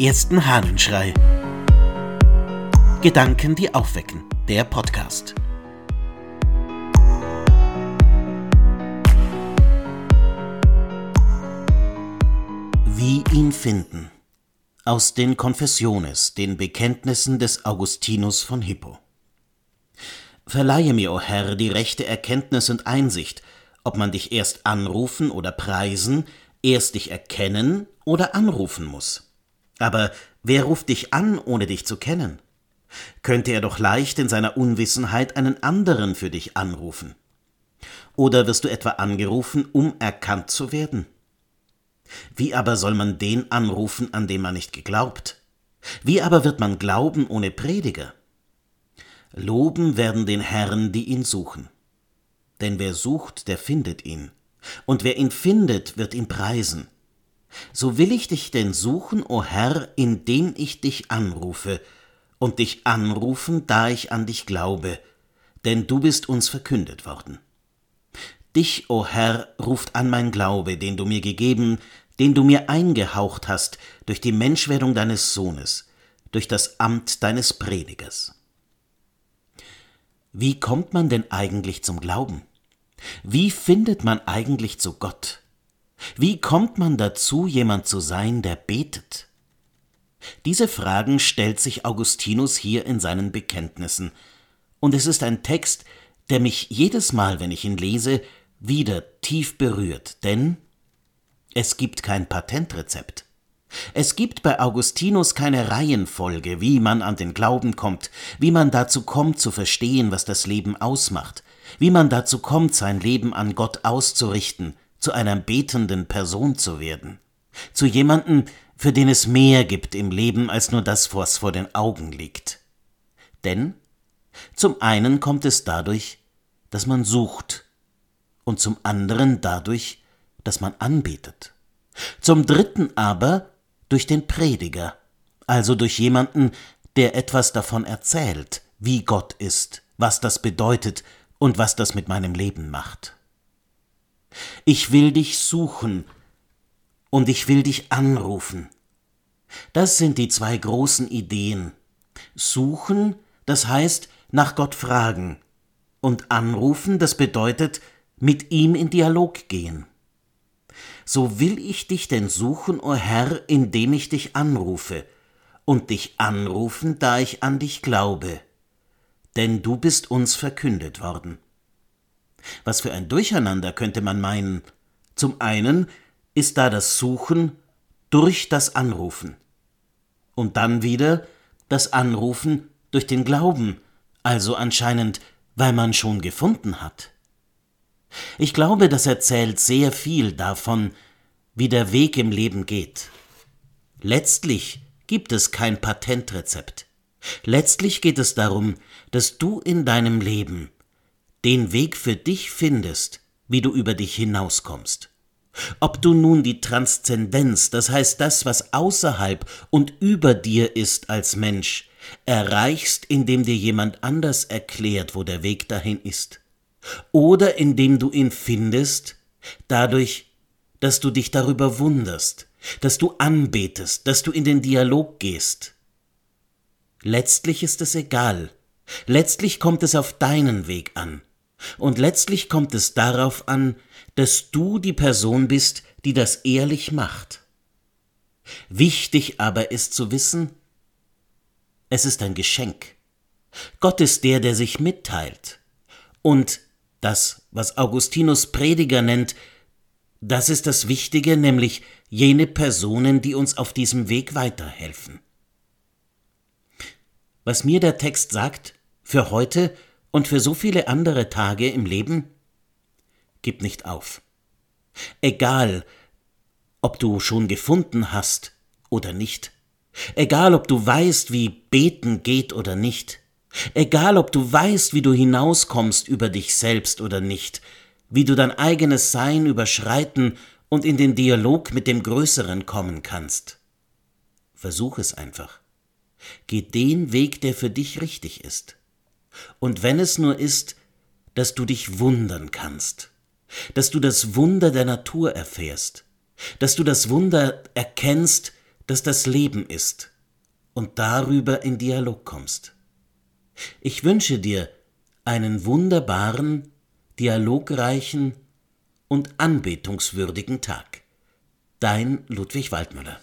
ersten Hahnenschrei. Gedanken, die aufwecken. Der Podcast. Wie ihn finden. Aus den Confessiones, den Bekenntnissen des Augustinus von Hippo. Verleihe mir, o oh Herr, die rechte Erkenntnis und Einsicht, ob man dich erst anrufen oder preisen, erst dich erkennen oder anrufen muss. Aber wer ruft dich an, ohne dich zu kennen? Könnte er doch leicht in seiner Unwissenheit einen anderen für dich anrufen. Oder wirst du etwa angerufen, um erkannt zu werden? Wie aber soll man den anrufen, an den man nicht geglaubt? Wie aber wird man glauben ohne Prediger? Loben werden den Herrn, die ihn suchen. Denn wer sucht, der findet ihn. Und wer ihn findet, wird ihn preisen. So will ich dich denn suchen, o Herr, indem ich dich anrufe, und dich anrufen, da ich an dich glaube, denn du bist uns verkündet worden. Dich, o Herr, ruft an mein Glaube, den du mir gegeben, den du mir eingehaucht hast durch die Menschwerdung deines Sohnes, durch das Amt deines Predigers. Wie kommt man denn eigentlich zum Glauben? Wie findet man eigentlich zu Gott? Wie kommt man dazu, jemand zu sein, der betet? Diese Fragen stellt sich Augustinus hier in seinen Bekenntnissen, und es ist ein Text, der mich jedes Mal, wenn ich ihn lese, wieder tief berührt, denn es gibt kein Patentrezept. Es gibt bei Augustinus keine Reihenfolge, wie man an den Glauben kommt, wie man dazu kommt zu verstehen, was das Leben ausmacht, wie man dazu kommt, sein Leben an Gott auszurichten, zu einer betenden Person zu werden, zu jemanden, für den es mehr gibt im Leben als nur das, was vor den Augen liegt. Denn zum einen kommt es dadurch, dass man sucht, und zum anderen dadurch, dass man anbetet. Zum dritten aber durch den Prediger, also durch jemanden, der etwas davon erzählt, wie Gott ist, was das bedeutet und was das mit meinem Leben macht. Ich will dich suchen und ich will dich anrufen. Das sind die zwei großen Ideen. Suchen, das heißt nach Gott fragen, und anrufen, das bedeutet mit ihm in Dialog gehen. So will ich dich denn suchen, o oh Herr, indem ich dich anrufe, und dich anrufen, da ich an dich glaube denn du bist uns verkündet worden. Was für ein Durcheinander könnte man meinen. Zum einen ist da das Suchen durch das Anrufen und dann wieder das Anrufen durch den Glauben, also anscheinend, weil man schon gefunden hat. Ich glaube, das erzählt sehr viel davon, wie der Weg im Leben geht. Letztlich gibt es kein Patentrezept. Letztlich geht es darum, dass du in deinem Leben den Weg für dich findest, wie du über dich hinauskommst. Ob du nun die Transzendenz, das heißt das, was außerhalb und über dir ist als Mensch, erreichst, indem dir jemand anders erklärt, wo der Weg dahin ist, oder indem du ihn findest, dadurch, dass du dich darüber wunderst, dass du anbetest, dass du in den Dialog gehst, Letztlich ist es egal. Letztlich kommt es auf deinen Weg an. Und letztlich kommt es darauf an, dass du die Person bist, die das ehrlich macht. Wichtig aber ist zu wissen, es ist ein Geschenk. Gott ist der, der sich mitteilt. Und das, was Augustinus Prediger nennt, das ist das Wichtige, nämlich jene Personen, die uns auf diesem Weg weiterhelfen was mir der Text sagt, für heute und für so viele andere Tage im Leben? Gib nicht auf. Egal, ob du schon gefunden hast oder nicht. Egal, ob du weißt, wie beten geht oder nicht. Egal, ob du weißt, wie du hinauskommst über dich selbst oder nicht, wie du dein eigenes Sein überschreiten und in den Dialog mit dem Größeren kommen kannst. Versuch es einfach. Geh den Weg, der für dich richtig ist und wenn es nur ist, dass du dich wundern kannst, dass du das Wunder der Natur erfährst, dass du das Wunder erkennst, dass das Leben ist und darüber in Dialog kommst. Ich wünsche dir einen wunderbaren, dialogreichen und anbetungswürdigen Tag. Dein Ludwig Waldmüller.